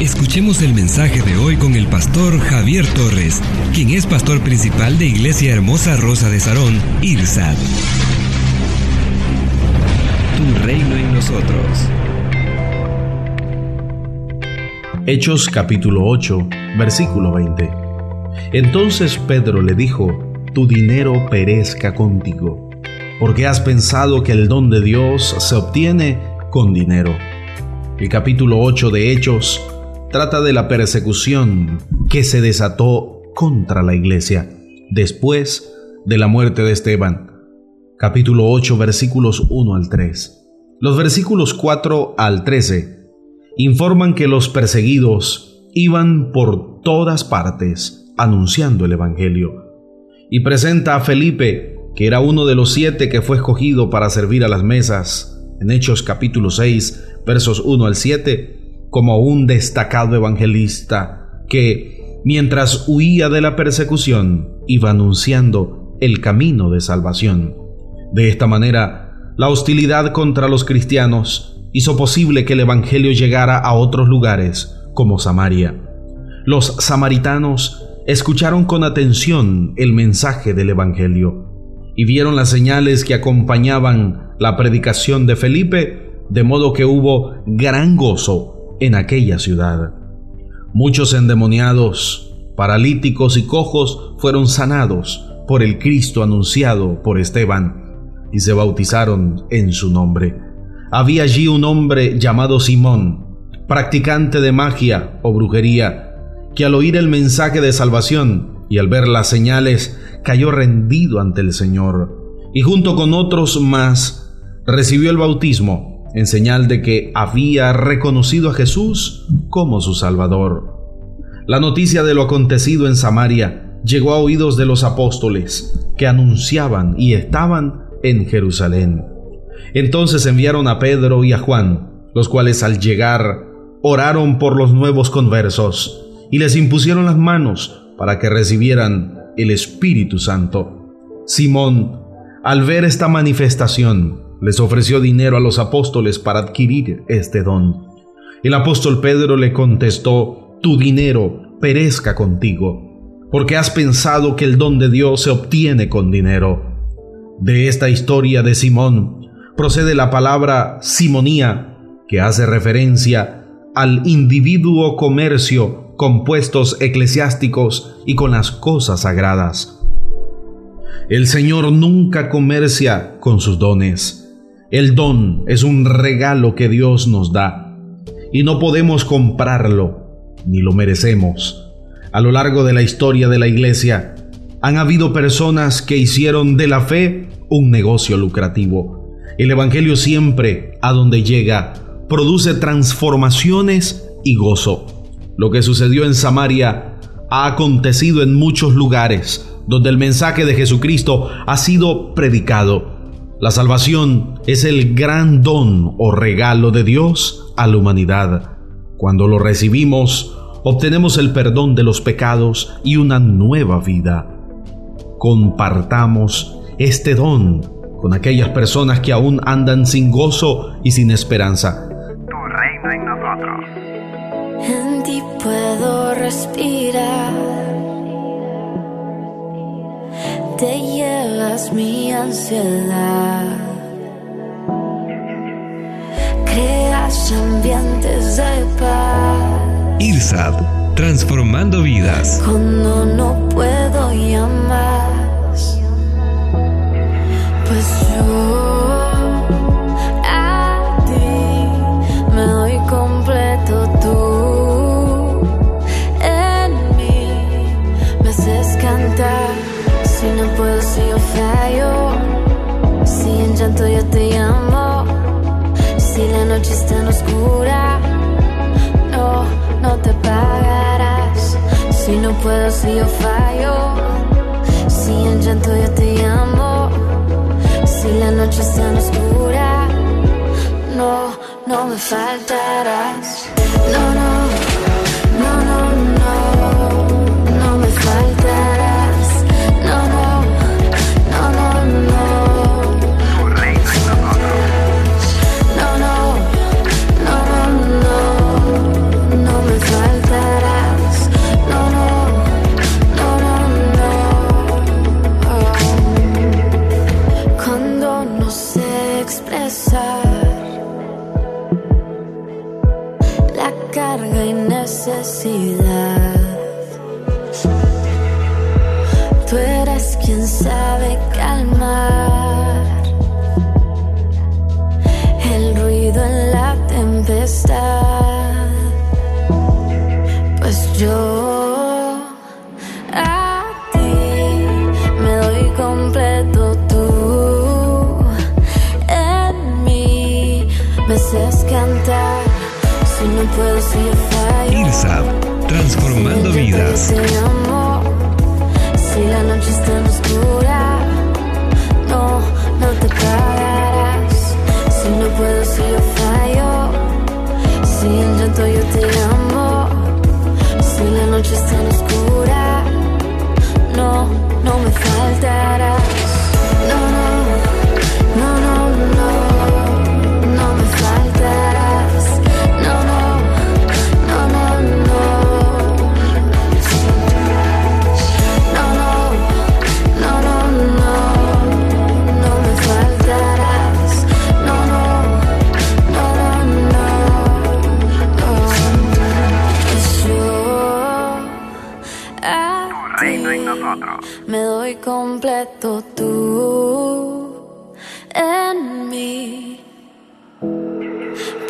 Escuchemos el mensaje de hoy con el pastor Javier Torres, quien es pastor principal de Iglesia Hermosa Rosa de Sarón, IRSAD. Tu reino en nosotros. Hechos capítulo 8, versículo 20. Entonces Pedro le dijo, Tu dinero perezca contigo, porque has pensado que el don de Dios se obtiene con dinero. El capítulo 8 de Hechos trata de la persecución que se desató contra la iglesia después de la muerte de Esteban. Capítulo 8 versículos 1 al 3. Los versículos 4 al 13 informan que los perseguidos iban por todas partes anunciando el Evangelio. Y presenta a Felipe, que era uno de los siete que fue escogido para servir a las mesas, en Hechos capítulo 6 versos 1 al 7, como un destacado evangelista que, mientras huía de la persecución, iba anunciando el camino de salvación. De esta manera, la hostilidad contra los cristianos hizo posible que el Evangelio llegara a otros lugares, como Samaria. Los samaritanos escucharon con atención el mensaje del Evangelio y vieron las señales que acompañaban la predicación de Felipe, de modo que hubo gran gozo en aquella ciudad. Muchos endemoniados, paralíticos y cojos fueron sanados por el Cristo anunciado por Esteban y se bautizaron en su nombre. Había allí un hombre llamado Simón, practicante de magia o brujería, que al oír el mensaje de salvación y al ver las señales cayó rendido ante el Señor y junto con otros más recibió el bautismo en señal de que había reconocido a Jesús como su Salvador. La noticia de lo acontecido en Samaria llegó a oídos de los apóstoles, que anunciaban y estaban en Jerusalén. Entonces enviaron a Pedro y a Juan, los cuales al llegar oraron por los nuevos conversos y les impusieron las manos para que recibieran el Espíritu Santo. Simón, al ver esta manifestación, les ofreció dinero a los apóstoles para adquirir este don. El apóstol Pedro le contestó, tu dinero perezca contigo, porque has pensado que el don de Dios se obtiene con dinero. De esta historia de Simón procede la palabra simonía, que hace referencia al individuo comercio con puestos eclesiásticos y con las cosas sagradas. El Señor nunca comercia con sus dones el don es un regalo que Dios nos da y no podemos comprarlo, ni lo merecemos. A lo largo de la historia de la iglesia, han habido personas que hicieron de la fe un negocio lucrativo. El Evangelio siempre, a donde llega, produce transformaciones y gozo. Lo que sucedió en Samaria ha acontecido en muchos lugares donde el mensaje de Jesucristo ha sido predicado la salvación es el gran don o regalo de Dios a la humanidad. Cuando lo recibimos, obtenemos el perdón de los pecados y una nueva vida. Compartamos este don con aquellas personas que aún andan sin gozo y sin esperanza. Tu reino en nosotros. En ti puedo respirar. Te llevas mi ansiedad. ambientes de paz. IRSAD, transformando vidas. Cuando no puedo llamar, puedo si yo fallo. Si en llanto yo te llamo. Si la noche está oscura. No, no me faltarás. No, no, no, si la noche está oscura, no, no te pararás. Si no puedo, si yo fallo, si en llanto yo te amo, si la noche está oscura, no, no me faltarás.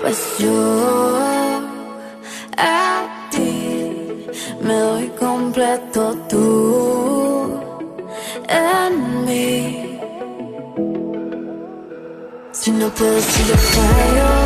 Pues yo a ti me doy completo tú en mí. Si no puedo, si yo fallo,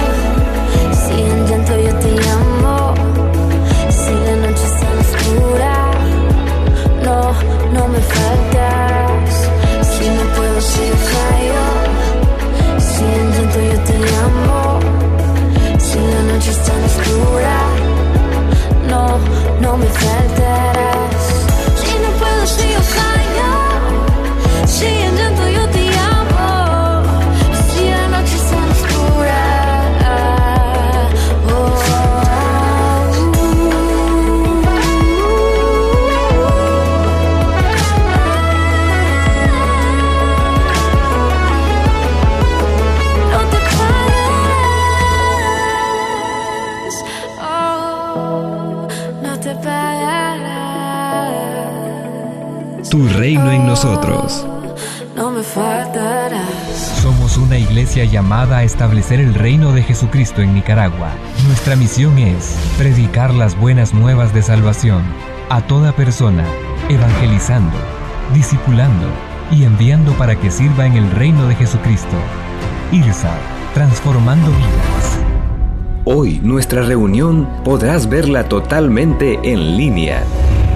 llamada a establecer el reino de Jesucristo en Nicaragua. Nuestra misión es predicar las buenas nuevas de salvación a toda persona, evangelizando, discipulando y enviando para que sirva en el reino de Jesucristo. IRSA, transformando vidas. Hoy nuestra reunión podrás verla totalmente en línea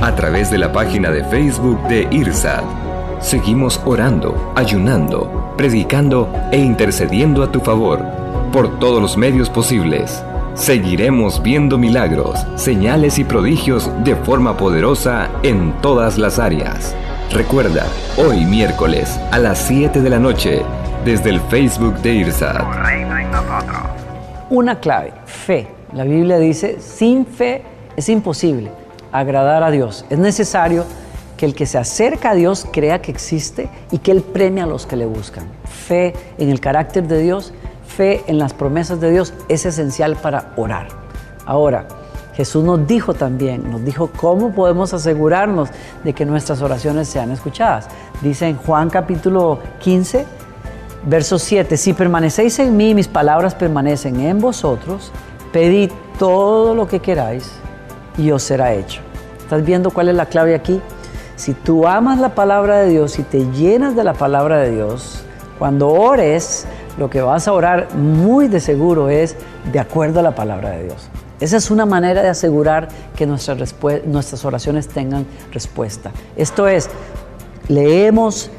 a través de la página de Facebook de IRSAD. Seguimos orando, ayunando, predicando e intercediendo a tu favor por todos los medios posibles. Seguiremos viendo milagros, señales y prodigios de forma poderosa en todas las áreas. Recuerda, hoy miércoles a las 7 de la noche, desde el Facebook de IRSAD. Una clave, fe. La Biblia dice, sin fe es imposible agradar a Dios. Es necesario que el que se acerca a Dios crea que existe y que Él premia a los que le buscan. Fe en el carácter de Dios, fe en las promesas de Dios es esencial para orar. Ahora, Jesús nos dijo también, nos dijo cómo podemos asegurarnos de que nuestras oraciones sean escuchadas. Dice en Juan capítulo 15, Verso 7, si permanecéis en mí, mis palabras permanecen en vosotros, pedid todo lo que queráis y os será hecho. ¿Estás viendo cuál es la clave aquí? Si tú amas la palabra de Dios y te llenas de la palabra de Dios, cuando ores, lo que vas a orar muy de seguro es de acuerdo a la palabra de Dios. Esa es una manera de asegurar que nuestras, oraciones tengan respuesta. Esto es, leemos,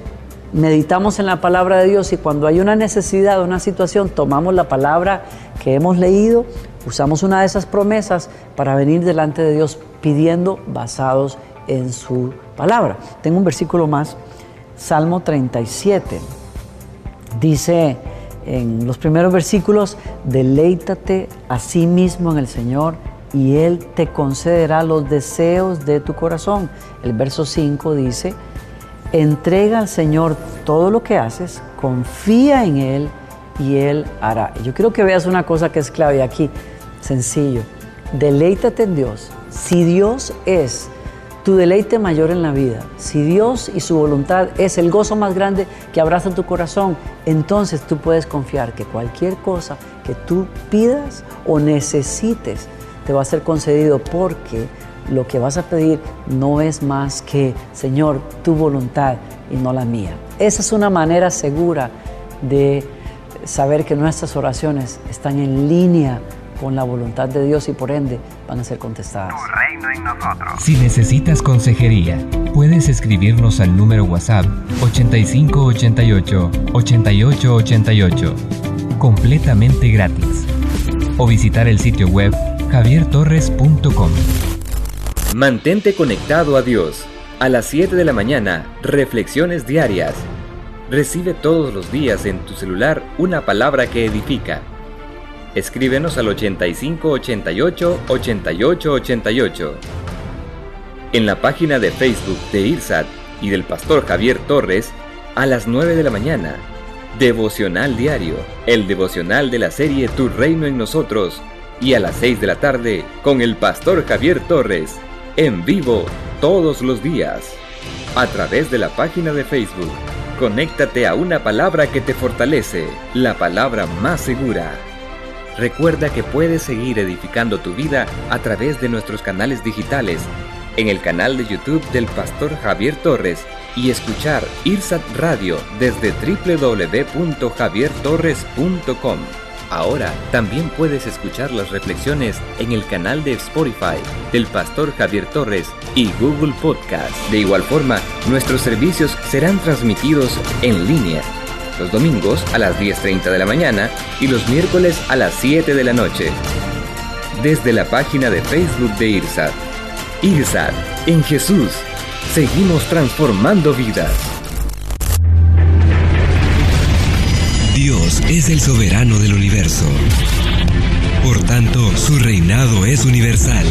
meditamos en la palabra de Dios y cuando hay una necesidad, una situación, tomamos la palabra que hemos leído, usamos una de esas promesas para venir delante de Dios pidiendo basados en su palabra. Tengo un versículo más, Salmo 37. Dice en los primeros versículos, deleítate a sí mismo en el Señor y Él te concederá los deseos de tu corazón. El verso 5 dice, entrega al Señor todo lo que haces, confía en Él y Él hará. Yo quiero que veas una cosa que es clave aquí, sencillo. Deleítate en Dios. Si Dios es tu deleite mayor en la vida, si Dios y su voluntad es el gozo más grande que abraza tu corazón, entonces tú puedes confiar que cualquier cosa que tú pidas o necesites te va a ser concedido porque lo que vas a pedir no es más que, Señor, tu voluntad y no la mía. Esa es una manera segura de saber que nuestras oraciones están en línea con la voluntad de Dios y por ende van a ser contestadas. Si necesitas consejería, puedes escribirnos al número WhatsApp 8588 8888 completamente gratis o visitar el sitio web javiertorres.com. Mantente conectado a Dios. A las 7 de la mañana, reflexiones diarias. Recibe todos los días en tu celular una palabra que edifica escríbenos al 8588 8888. En la página de Facebook de IRSAT y del pastor Javier Torres, a las 9 de la mañana. Devocional Diario, el devocional de la serie Tu Reino en Nosotros. Y a las 6 de la tarde, con el pastor Javier Torres, en vivo, todos los días. A través de la página de Facebook, conéctate a una palabra que te fortalece, la palabra más segura. Recuerda que puedes seguir edificando tu vida a través de nuestros canales digitales, en el canal de YouTube del Pastor Javier Torres y escuchar IRSAT Radio desde www.javiertorres.com. Ahora también puedes escuchar las reflexiones en el canal de Spotify del Pastor Javier Torres y Google Podcast. De igual forma, nuestros servicios serán transmitidos en línea los domingos a las 10.30 de la mañana y los miércoles a las 7 de la noche. Desde la página de Facebook de IRSAT. IRSAT, en Jesús, seguimos transformando vidas. Dios es el soberano del universo. Por tanto, su reinado es universal.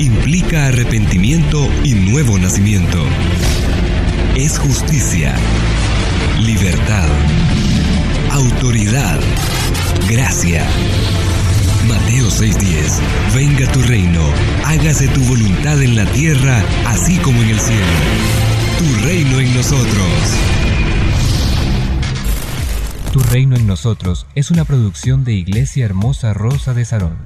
Implica arrepentimiento y nuevo nacimiento. Es justicia libertad, autoridad, gracia. Mateo 6:10, venga tu reino, hágase tu voluntad en la tierra, así como en el cielo. Tu reino en nosotros. Tu reino en nosotros es una producción de Iglesia Hermosa Rosa de Sarón.